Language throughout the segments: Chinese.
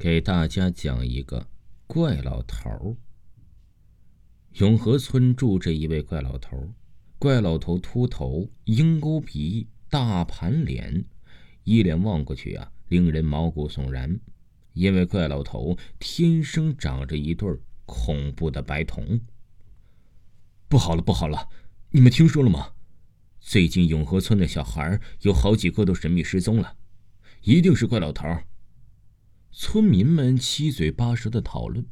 给大家讲一个怪老头儿。永和村住着一位怪老头儿，怪老头秃头、鹰钩鼻、大盘脸，一脸望过去啊，令人毛骨悚然。因为怪老头天生长着一对恐怖的白瞳。不好了，不好了！你们听说了吗？最近永和村的小孩有好几个都神秘失踪了，一定是怪老头儿。村民们七嘴八舌的讨论，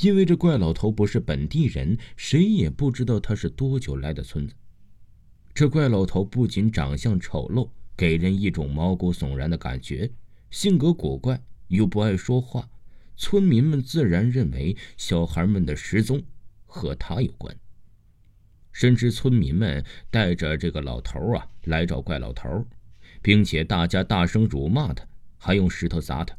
因为这怪老头不是本地人，谁也不知道他是多久来的村子。这怪老头不仅长相丑陋，给人一种毛骨悚然的感觉，性格古怪又不爱说话，村民们自然认为小孩们的失踪和他有关。甚至村民们带着这个老头啊来找怪老头，并且大家大声辱骂他，还用石头砸他。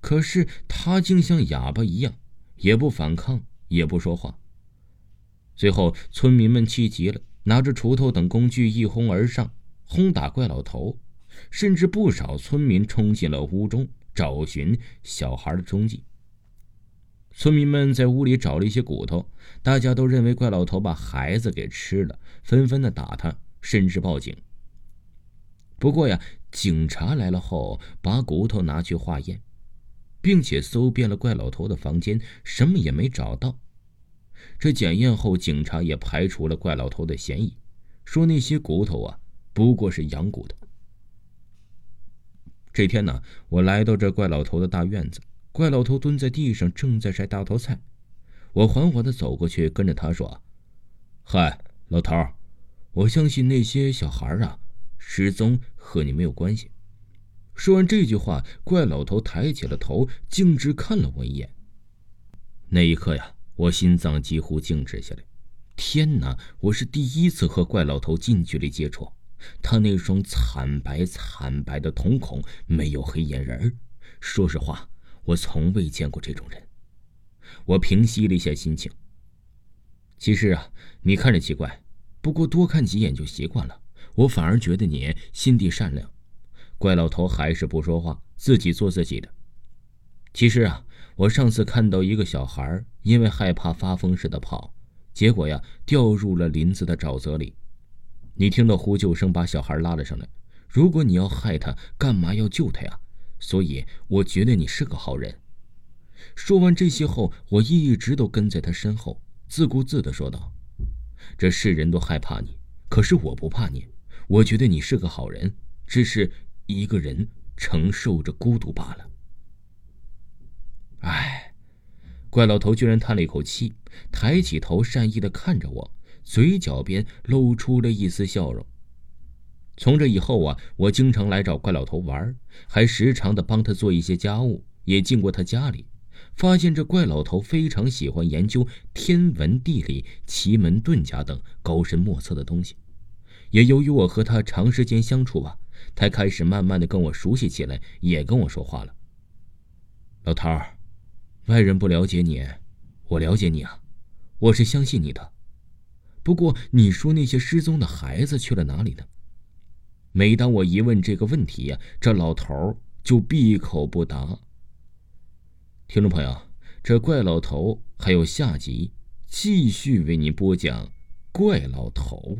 可是他竟像哑巴一样，也不反抗，也不说话。最后，村民们气急了，拿着锄头等工具一哄而上，轰打怪老头。甚至不少村民冲进了屋中，找寻小孩的踪迹。村民们在屋里找了一些骨头，大家都认为怪老头把孩子给吃了，纷纷的打他，甚至报警。不过呀，警察来了后，把骨头拿去化验。并且搜遍了怪老头的房间，什么也没找到。这检验后，警察也排除了怪老头的嫌疑，说那些骨头啊不过是羊骨头。这天呢，我来到这怪老头的大院子，怪老头蹲在地上正在晒大头菜。我缓缓的走过去，跟着他说：“嗨，老头，我相信那些小孩啊失踪和你没有关系。”说完这句话，怪老头抬起了头，径直看了我一眼。那一刻呀，我心脏几乎静止下来。天哪，我是第一次和怪老头近距离接触，他那双惨白惨白的瞳孔，没有黑眼仁说实话，我从未见过这种人。我平息了一下心情。其实啊，你看着奇怪，不过多看几眼就习惯了。我反而觉得你心地善良。怪老头还是不说话，自己做自己的。其实啊，我上次看到一个小孩因为害怕发疯似的跑，结果呀掉入了林子的沼泽里。你听到呼救声，把小孩拉了上来。如果你要害他，干嘛要救他呀？所以我觉得你是个好人。说完这些后，我一直都跟在他身后，自顾自地说道：“这世人都害怕你，可是我不怕你。我觉得你是个好人，只是……”一个人承受着孤独罢了。唉，怪老头居然叹了一口气，抬起头，善意的看着我，嘴角边露出了一丝笑容。从这以后啊，我经常来找怪老头玩，还时常的帮他做一些家务，也进过他家里，发现这怪老头非常喜欢研究天文、地理、奇门遁甲等高深莫测的东西。也由于我和他长时间相处吧。他开始慢慢的跟我熟悉起来，也跟我说话了。老头儿，外人不了解你，我了解你啊，我是相信你的。不过你说那些失踪的孩子去了哪里呢？每当我一问这个问题呀，这老头儿就闭口不答。听众朋友，这怪老头还有下集，继续为您播讲怪老头。